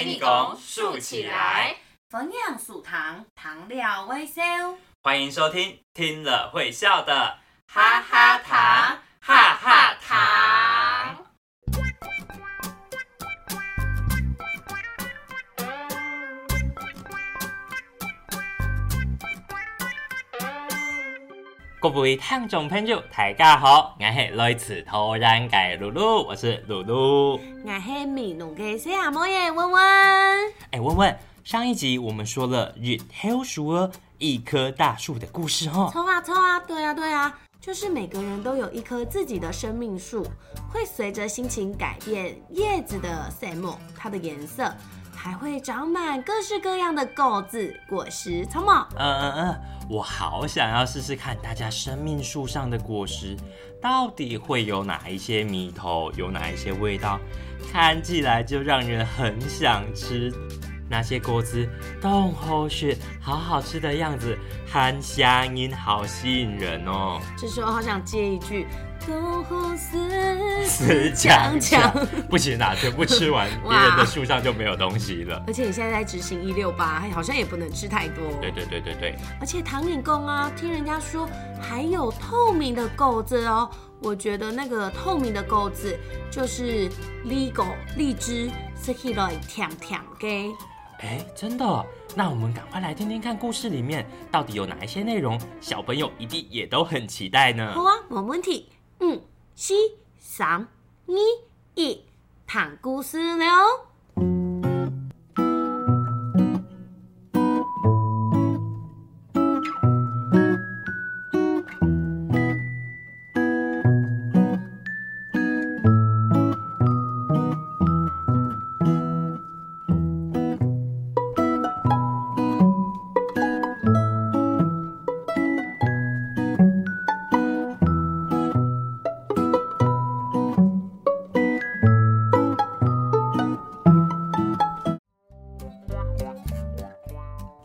给你拱竖起来，冯样素糖，糖料微笑。欢迎收听，听了会笑的哈哈糖，各位听众朋友，大家好，我是来自突然界露露，我是露露。我是米农嘅小阿妹耶，温温。哎，温温，上一集我们说了日黑树儿一棵大树的故事哦。错啊错啊，对啊对啊，就是每个人都有一棵自己的生命树，会随着心情改变叶子的色目，它的颜色。还会长满各式各样的果子、果实、草帽。嗯嗯嗯，我好想要试试看，大家生命树上的果实到底会有哪一些谜头，有哪一些味道，看起来就让人很想吃。那些果子冻后雪，好好吃的样子，含香音好吸引人哦。这时候好想接一句。东红四四强强，不行啦，全部吃完，别人的树上就没有东西了。而且你现在在执行一六八，好像也不能吃太多。对对对对对。而且唐颖宫啊，听人家说还有透明的钩子哦。我觉得那个透明的钩子就是 l e g a l 荔枝，是可以甜甜的。哎，真的？那我们赶快来听听看故事里面到底有哪一些内容，小朋友一定也都很期待呢。好啊，没问题。嗯、四、三、二、一，谈故事了。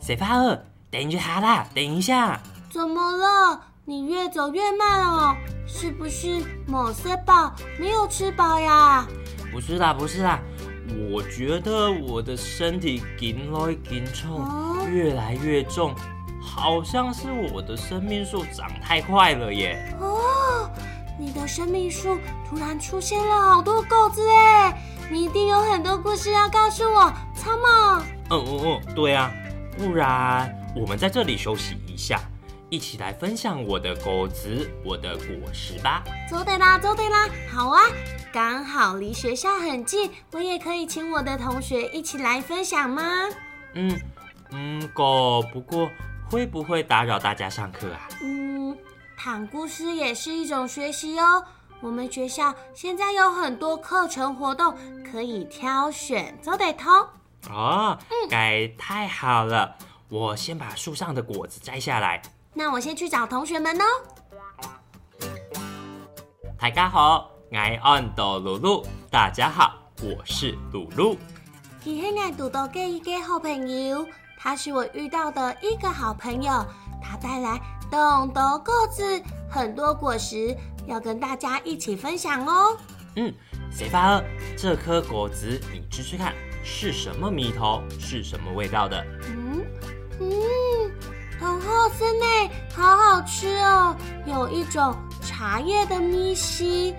谁发二？等一下啦，等一下。怎么了？你越走越慢哦，是不是某些宝没有吃饱呀？不是啦，不是啦，我觉得我的身体紧来紧重，越来越重，好像是我的生命树长太快了耶。哦，你的生命树突然出现了好多狗子哎，你一定有很多故事要告诉我，超吗？嗯嗯嗯，对啊。不然，我们在这里休息一下，一起来分享我的果子、我的果实吧。走对啦，走对啦，好啊，刚好离学校很近，我也可以请我的同学一起来分享吗？嗯嗯，狗，不过会不会打扰大家上课啊？嗯，躺故事也是一种学习哦。我们学校现在有很多课程活动可以挑选，走得通。哦，该太好了！我先把树上的果子摘下来。那我先去找同学们哦。大家好，我安豆露露。大家好，我是露露。今天爱读的给一个好朋友，他是我遇到的一个好朋友。他带来懂得果子，很多果实要跟大家一起分享哦。嗯，谁发了这颗果子？你吃吃看。是什么米头？是什么味道的？嗯嗯，很好吃呢，好好吃哦！有一种茶叶的咪西，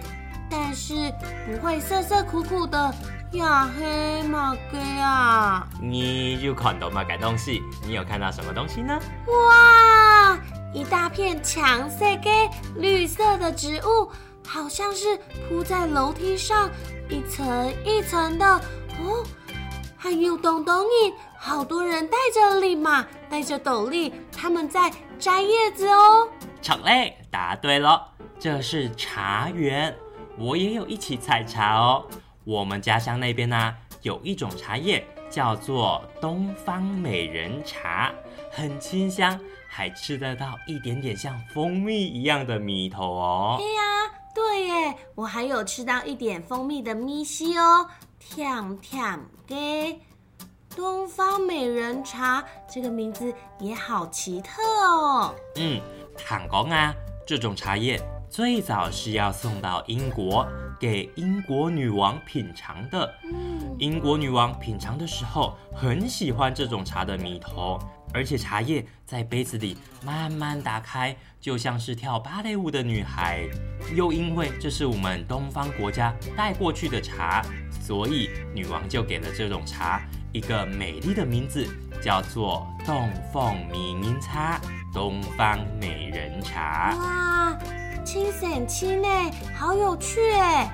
但是不会涩涩苦苦的呀黑马哥啊！你有看到吗？个东西？你有看到什么东西呢？哇，一大片强色给绿色的植物，好像是铺在楼梯上一层一层的哦。还有东东印，好多人戴着笠马，戴着斗笠，他们在摘叶子哦。巧嘞，答对了，这是茶园，我也有一起采茶哦。我们家乡那边呢，有一种茶叶叫做东方美人茶，很清香，还吃得到一点点像蜂蜜一样的蜜头哦。对呀，对耶，我还有吃到一点蜂蜜的蜜西哦。甜甜的东方美人茶，这个名字也好奇特哦。嗯，坦公啊，这种茶叶最早是要送到英国给英国女王品尝的。嗯，英国女王品尝的时候很喜欢这种茶的米头，而且茶叶在杯子里慢慢打开，就像是跳芭蕾舞的女孩。又因为这是我们东方国家带过去的茶，所以女王就给了这种茶一个美丽的名字，叫做“东凤迷音茶”——东方美人茶。哇，清神清呢，好有趣哎！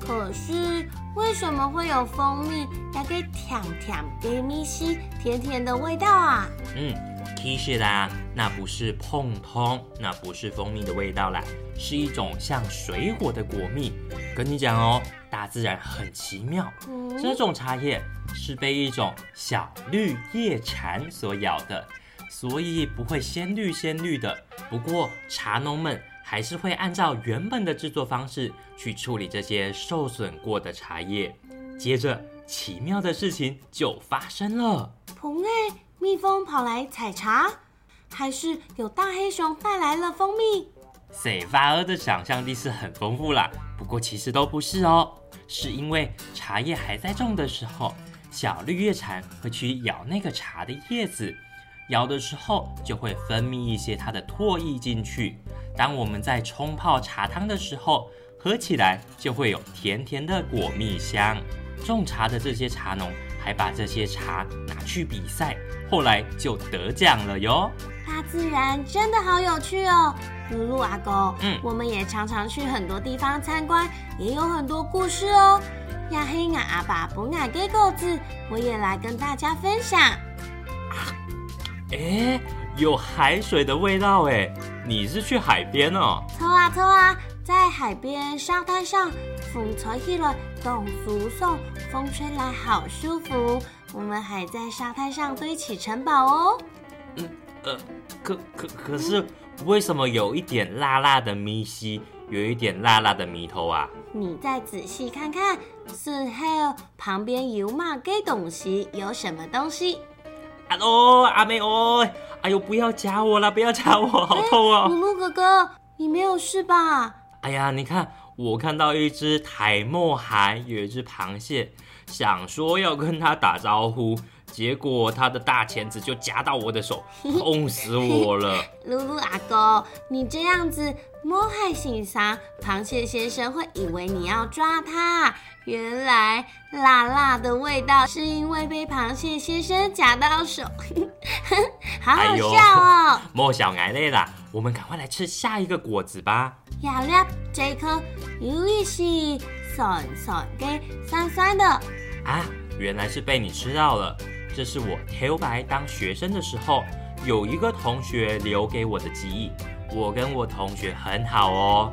可是为什么会有蜂蜜要给甜甜给米西甜甜的味道啊？嗯，其实啦，那不是碰通，那不是蜂蜜的味道啦，是一种像水果的果蜜。跟你讲哦，大自然很奇妙，嗯这种茶叶是被一种小绿叶蝉所咬的，所以不会鲜绿鲜绿的。不过茶农们还是会按照原本的制作方式去处理这些受损过的茶叶。接着，奇妙的事情就发生了。棚内蜜蜂跑来采茶，还是有大黑熊带来了蜂蜜？塞法尔的想象力是很丰富啦，不过其实都不是哦，是因为茶叶还在种的时候，小绿叶蝉会去咬那个茶的叶子，咬的时候就会分泌一些它的唾液进去。当我们在冲泡茶汤的时候，喝起来就会有甜甜的果蜜香。种茶的这些茶农还把这些茶拿去比赛，后来就得奖了哟。大自然真的好有趣哦！露露阿公，嗯我们也常常去很多地方参观，也有很多故事哦。亚黑俺阿爸不爱给狗子，我也来跟大家分享。哎，有海水的味道哎！你是去海边哦？抽啊抽啊，在海边沙滩上，风吹起了董叔送，风吹来好舒服。我们还在沙滩上堆起城堡哦。嗯呃，可可可是，为什么有一点辣辣的咪西，有一点辣辣的咪头啊？你再仔细看看，是还有旁边有嘛给东西，有什么东西？啊哦，阿妹哦，哎呦，不要夹我了，不要夹我，好痛露哦！露哥哥，你没有事吧？哎呀，你看，我看到一只台墨海，有一只螃蟹，想说要跟它打招呼，结果他的大钳子就夹到我的手，痛死我了。露露阿公，你这样子摸害欣赏，螃蟹先生会以为你要抓它。原来辣辣的味道是因为被螃蟹先生夹到手，好好笑哦！莫小挨累啦，我们赶快来吃下一个果子吧。要了这颗有一是酸酸的、酸酸的，啊，原来是被你吃到了。这是我黑白当学生的时候，有一个同学留给我的记忆。我跟我同学很好哦，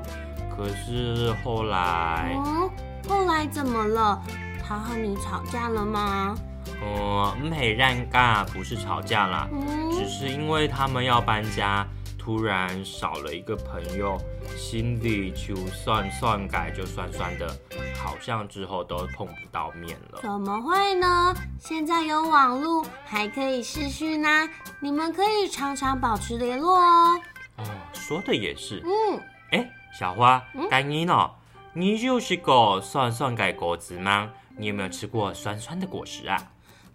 可是后来，嗯，后来怎么了？他和你吵架了吗？嗯，没让尬，不是吵架啦，只嗯，是因为他们要搬家，突然少了一个朋友，心里就算算改就算算的，好像之后都碰不到面了。怎么会呢？现在有网络，还可以视讯呢、你们可以常常保持联络哦。哦，说的也是。嗯，哎，小花嗯，该你呢？你就是个酸酸改果子吗？你有没有吃过酸酸的果实啊？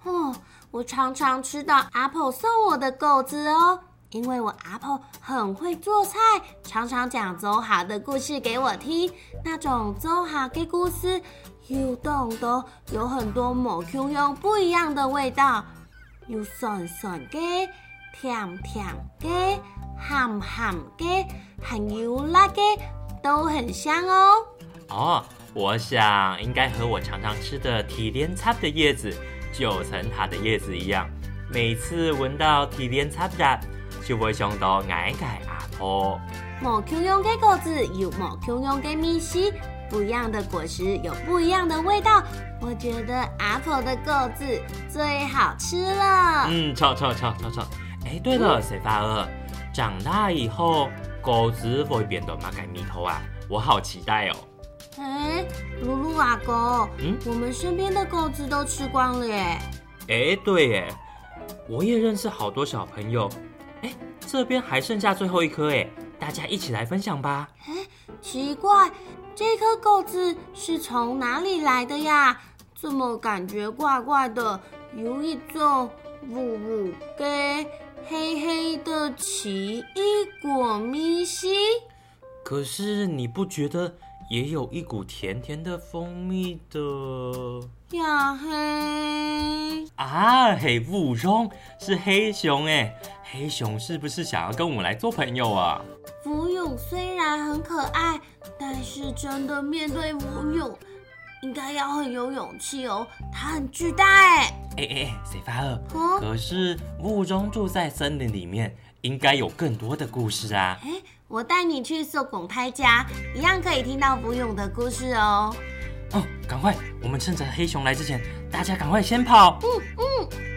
哦，我常常吃到阿婆送我的果子哦，因为我阿婆很会做菜，常常讲周好的故事给我听。那种周好的故事，又动的有很多某 Q 用不一样的味道，有酸酸的、甜甜的、鹹鹹的，还有辣的，都很香哦。哦，我想应该和我常常吃的提莲菜的叶子，九层塔的叶子一样。每次闻到提莲菜的，就会想到矮改阿婆。某 Q 用的果子有某 Q 用的米西，不一样的果实有不一样的味道。我觉得阿婆的果子最好吃了。嗯，错错错错错。哎，对了，水发儿，长大以后果子会变得马改米头啊？我好期待哦。哎，露露阿公，嗯我们身边的果子都吃光了耶。哎，对耶，我也认识好多小朋友。哎，这边还剩下最后一颗哎，大家一起来分享吧。奇怪，这颗狗子是从哪里来的呀？怎么感觉怪怪的？有一种呜呜给黑黑的奇异果咪西。可是你不觉得也有一股甜甜的蜂蜜的？呀嘿！啊，黑雾中是黑熊哎，黑熊是不是想要跟我们来做朋友啊？福勇虽然很可爱，但是真的面对福勇，应该要很有勇气哦。它很巨大哎！哎哎，谁发二？可是雾中住在森林里面，应该有更多的故事啊！哎，我带你去色拱太家，一样可以听到福勇的故事哦。哦，赶快！我们趁着黑熊来之前，大家赶快先跑。嗯嗯，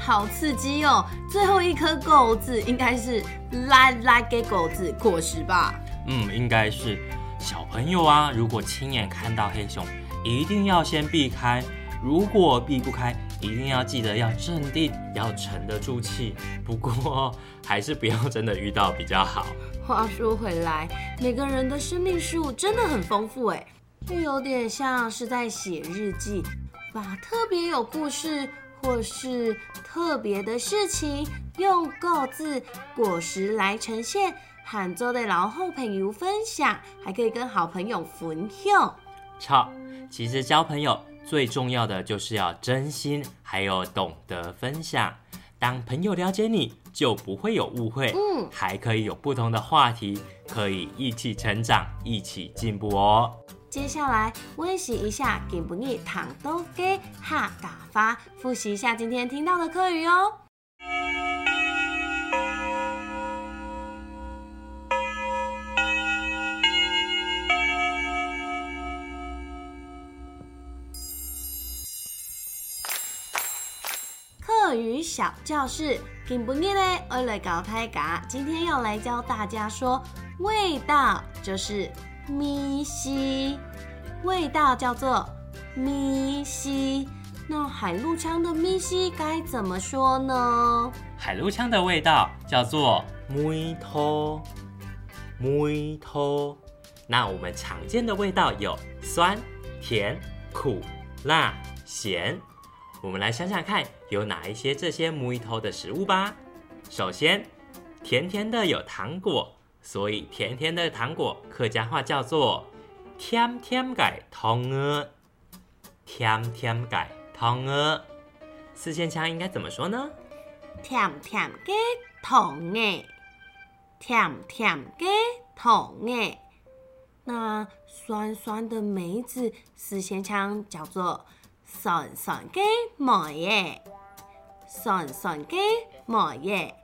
好刺激哦！最后一颗狗子应该是来来给狗子果实吧？嗯，应该是。小朋友啊，如果亲眼看到黑熊，一定要先避开。如果避不开，一定要记得要镇定，要沉得住气。不过还是不要真的遇到比较好。话说回来，每个人的生命树真的很丰富哎，就有点像是在写日记，把特别有故事或是特别的事情用构字果实来呈现，和做的老后朋友分享，还可以跟好朋友分享。操，其实交朋友。最重要的就是要真心，还有懂得分享。当朋友了解你，就不会有误会，嗯，还可以有不同的话题，可以一起成长，一起进步哦。接下来温习一下，给不腻糖都给哈打发，复习一下今天听到的课语哦。语小教室，听不腻嘞！我来搞太嘎，今天要来教大家说味道，就是咪西，味道叫做咪西。那海陆腔的咪西该怎么说呢？海陆腔的味道叫做咪托，咪托。那我们常见的味道有酸、甜、苦、辣、咸。我们来想想看，有哪一些这些咪头的食物吧。首先，甜甜的有糖果，所以甜甜的糖果客家话叫做“甜甜盖糖鹅”。甜甜盖糖鹅，四线腔应该怎么说呢？甜甜的糖鹅，甜甜的糖鹅。那酸酸的梅子，四线腔叫做。酸酸的梅耶，酸酸的梅耶，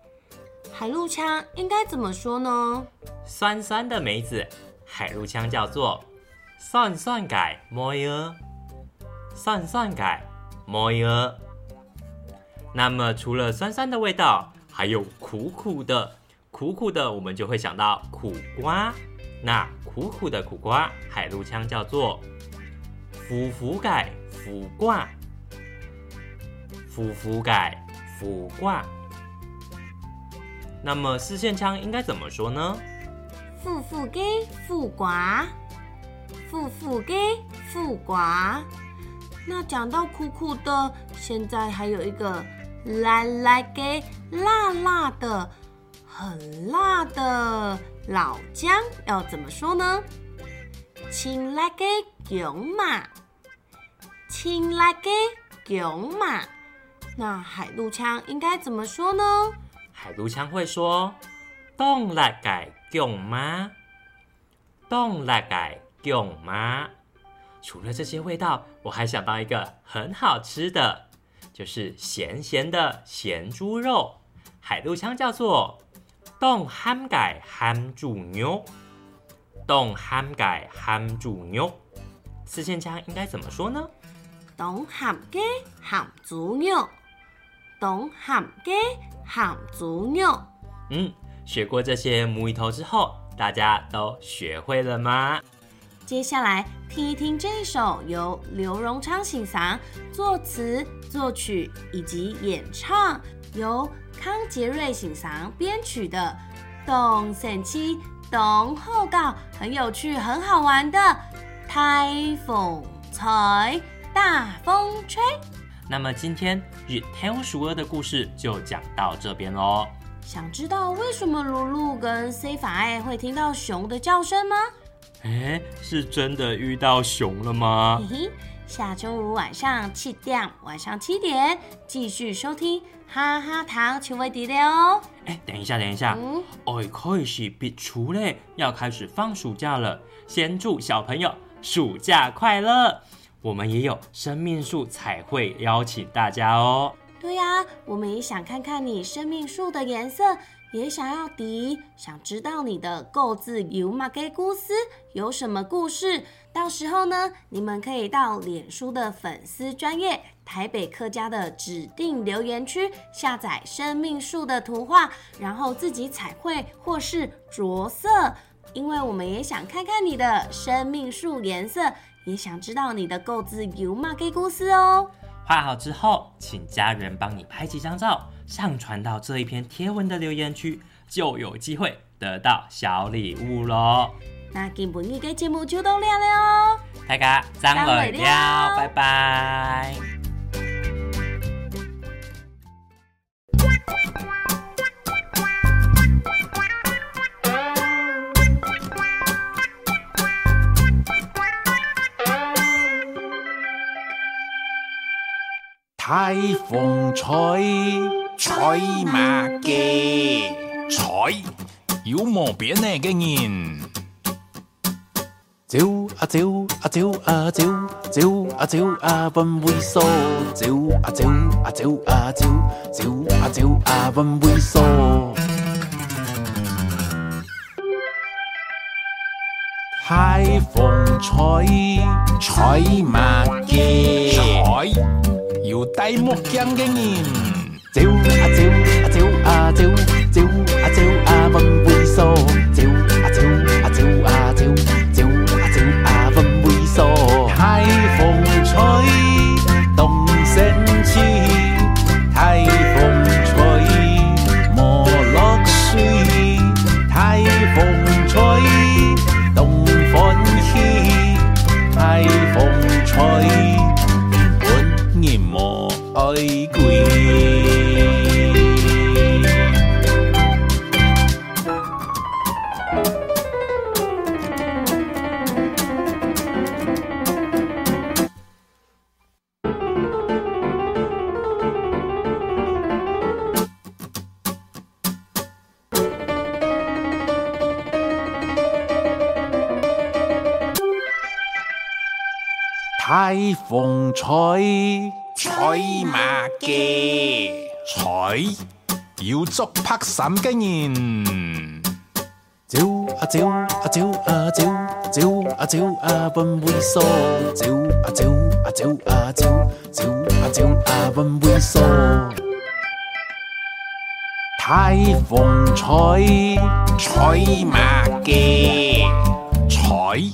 海陆腔应该怎么说呢？酸酸的梅子，海陆腔叫做酸酸改毛耶，酸酸改毛耶。那么除了酸酸的味道，还有苦苦的，苦苦的，我们就会想到苦瓜。那苦苦的苦瓜，海陆腔叫做腐腐改。腐瓜，腐腐改，腐瓜。那么四线腔应该怎么说呢？腐腐给腐瓜，腐腐给腐瓜。那讲到苦苦的，现在还有一个辣辣给辣辣的，很辣的老姜，要怎么说呢？青辣给姜嘛。青辣的姜嘛，那海陆腔应该怎么说呢？海陆腔会说冻辣的姜嘛，冻辣的姜嘛。除了这些味道，我还想到一个很好吃的，就是咸咸的咸猪肉。海陆腔叫做冻憨改憨猪牛，冻憨改憨猪牛。四线腔应该怎么说呢？东咸嘅咸猪肉，东咸嘅咸猪肉。嗯，学过这些母语头之后，大家都学会了吗？接下来听一听这首由刘荣昌先生作词、作曲以及演唱，由康杰瑞先生编曲的东神七东后告，很有趣、很好玩的台风吹，大风吹。那么今天日天鼠二的故事就讲到这边喽。想知道为什么露露跟 C 法爱会听到熊的叫声吗？哎，是真的遇到熊了吗？嘿嘿，下周五晚上七点，晚上七点继续收听哈哈糖趣味迪的哦。哎，等一下，等一下，嗯，哦，可以是别除嘞，要开始放暑假了，先祝小朋友暑假快乐。我们也有生命树彩绘邀请大家哦。对呀、我们也想看看你生命树的颜色，也想要迪，想知道你的购字有马给故事有什么故事。到时候呢，你们可以到脸书的粉丝专业台北客家的指定留言区下载生命树的图画，然后自己彩绘或是着色。因为我们也想看看你的生命树颜色，也想知道你的购字有马给故事哦。画好之后，请家人帮你拍几张照，上传到这一篇贴文的留言区，就有机会得到小礼物喽。那今本日的节目就到这了哦。大家张张磊磊了，了拜拜。台風吹，吹馬嘅，吹有毛病呢嘅人。走啊走啊走啊走，走啊走啊揾猥瑣，走啊走啊走啊走，走啊走啊揾猥瑣。台風吹，吹馬嘅，吹。Tại một 走啊走啊走台風吹，吹馬嘅，吹要捉拍散嘅人。走啊走啊走啊走，走啊走啊揾猥瑣，走啊走啊走啊走，走啊走啊揾猥瑣。台風吹，吹馬嘅，吹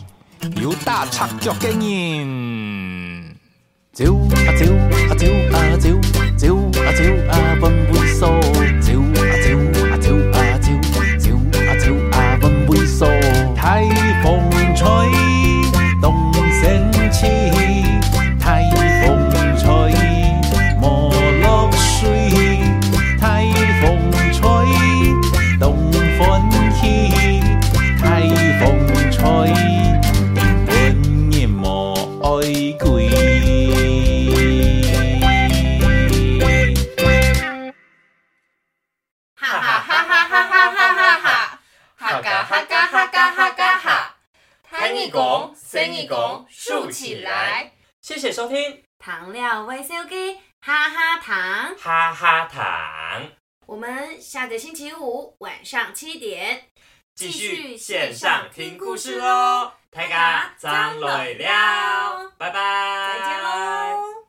要打赤腳嘅人。找啊找啊找啊找，找啊找啊揾杯烧酒起来。谢谢收听，糖料微笑给哈哈糖，哈哈糖，我们下个星期五晚上七点继续线上听故事喽。大家张磊了，拜拜，再见喽。